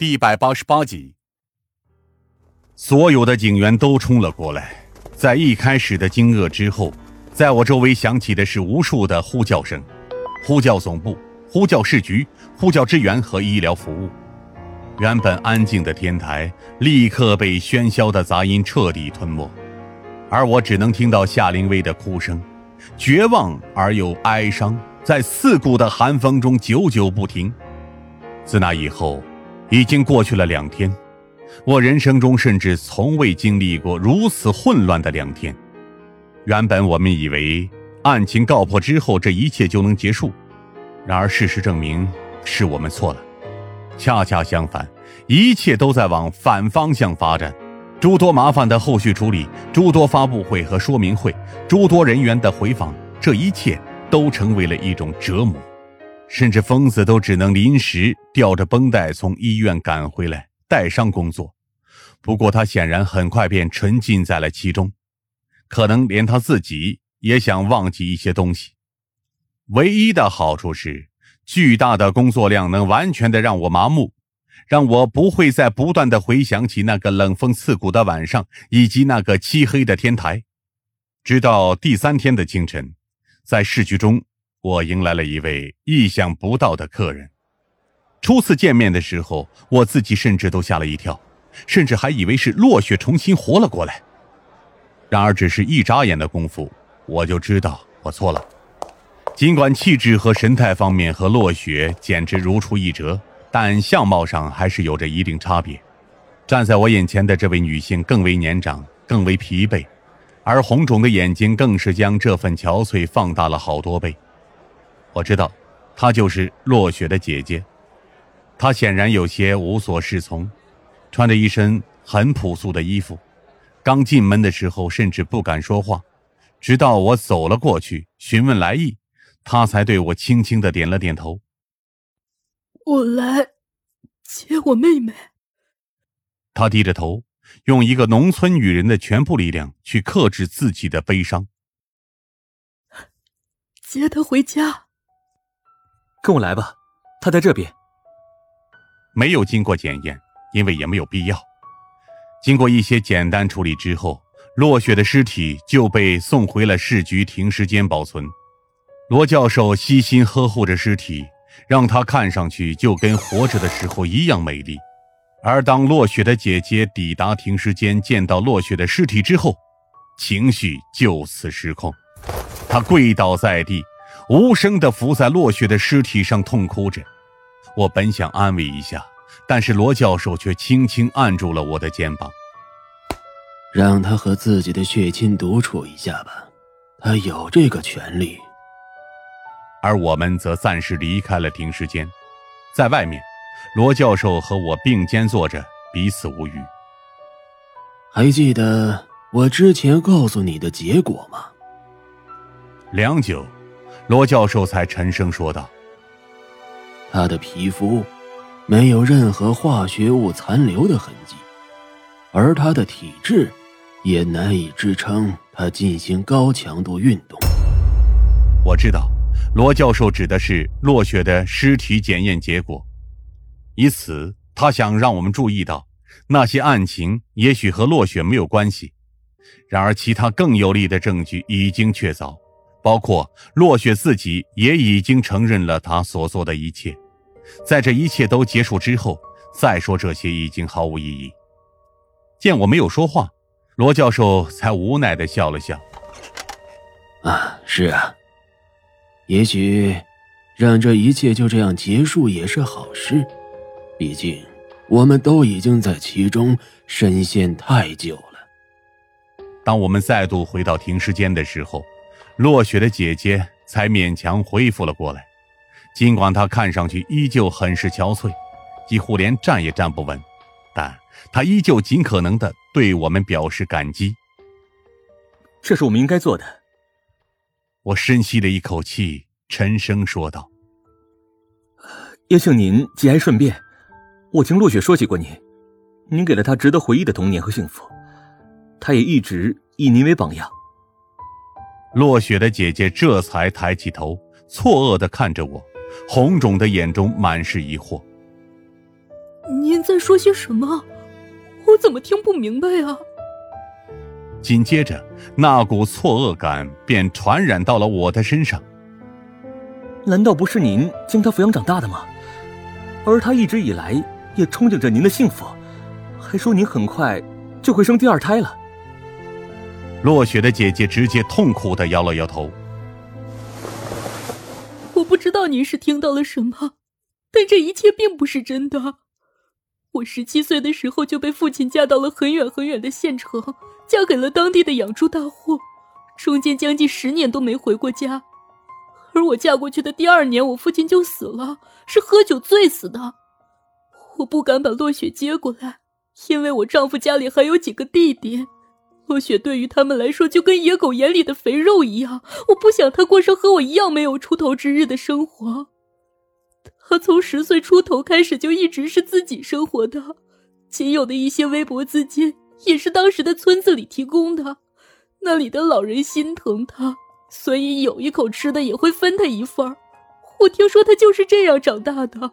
第一百八十八集，所有的警员都冲了过来，在一开始的惊愕之后，在我周围响起的是无数的呼叫声，呼叫总部，呼叫市局，呼叫支援和医疗服务。原本安静的天台立刻被喧嚣的杂音彻底吞没，而我只能听到夏灵薇的哭声，绝望而又哀伤，在刺骨的寒风中久久不停。自那以后，已经过去了两天，我人生中甚至从未经历过如此混乱的两天。原本我们以为案情告破之后，这一切就能结束，然而事实证明是我们错了。恰恰相反，一切都在往反方向发展。诸多麻烦的后续处理，诸多发布会和说明会，诸多人员的回访，这一切都成为了一种折磨。甚至疯子都只能临时吊着绷带从医院赶回来带伤工作。不过他显然很快便沉浸在了其中，可能连他自己也想忘记一些东西。唯一的好处是。巨大的工作量能完全的让我麻木，让我不会再不断的回想起那个冷风刺骨的晚上以及那个漆黑的天台。直到第三天的清晨，在市局中，我迎来了一位意想不到的客人。初次见面的时候，我自己甚至都吓了一跳，甚至还以为是落雪重新活了过来。然而，只是一眨眼的功夫，我就知道我错了。尽管气质和神态方面和落雪简直如出一辙，但相貌上还是有着一定差别。站在我眼前的这位女性更为年长，更为疲惫，而红肿的眼睛更是将这份憔悴放大了好多倍。我知道，她就是落雪的姐姐。她显然有些无所适从，穿着一身很朴素的衣服。刚进门的时候，甚至不敢说话，直到我走了过去询问来意。她才对我轻轻的点了点头。我来接我妹妹。她低着头，用一个农村女人的全部力量去克制自己的悲伤。接她回家。跟我来吧，他在这边。没有经过检验，因为也没有必要。经过一些简单处理之后，落雪的尸体就被送回了市局停尸间保存。罗教授悉心呵护着尸体，让他看上去就跟活着的时候一样美丽。而当落雪的姐姐抵达停尸间，见到落雪的尸体之后，情绪就此失控。她跪倒在地，无声地伏在落雪的尸体上痛哭着。我本想安慰一下，但是罗教授却轻轻按住了我的肩膀，让他和自己的血亲独处一下吧，他有这个权利。而我们则暂时离开了停尸间，在外面，罗教授和我并肩坐着，彼此无语。还记得我之前告诉你的结果吗？良久，罗教授才沉声说道：“他的皮肤没有任何化学物残留的痕迹，而他的体质也难以支撑他进行高强度运动。”我知道。罗教授指的是落雪的尸体检验结果，以此他想让我们注意到那些案情也许和落雪没有关系。然而，其他更有力的证据已经确凿，包括落雪自己也已经承认了他所做的一切。在这一切都结束之后，再说这些已经毫无意义。见我没有说话，罗教授才无奈的笑了笑：“啊，是啊。”也许，让这一切就这样结束也是好事。毕竟，我们都已经在其中深陷太久了。当我们再度回到停尸间的时候，落雪的姐姐才勉强恢复了过来。尽管她看上去依旧很是憔悴，几乎连站也站不稳，但她依旧尽可能的对我们表示感激。这是我们应该做的。我深吸了一口气，沉声说道：“也请您节哀顺变。我听落雪说起过您，您给了她值得回忆的童年和幸福，她也一直以您为榜样。”落雪的姐姐这才抬起头，错愕的看着我，红肿的眼中满是疑惑：“您在说些什么？我怎么听不明白啊？紧接着，那股错愕感便传染到了我的身上。难道不是您将他抚养长大的吗？而他一直以来也憧憬着您的幸福，还说您很快就会生第二胎了。落雪的姐姐直接痛苦的摇了摇头。我不知道您是听到了什么，但这一切并不是真的。我十七岁的时候就被父亲嫁到了很远很远的县城，嫁给了当地的养猪大户，中间将近十年都没回过家。而我嫁过去的第二年，我父亲就死了，是喝酒醉死的。我不敢把落雪接过来，因为我丈夫家里还有几个弟弟，落雪对于他们来说就跟野狗眼里的肥肉一样。我不想他过上和我一样没有出头之日的生活。他从十岁出头开始就一直是自己生活的，仅有的一些微薄资金也是当时的村子里提供的，那里的老人心疼他。所以有一口吃的也会分他一份儿。我听说他就是这样长大的。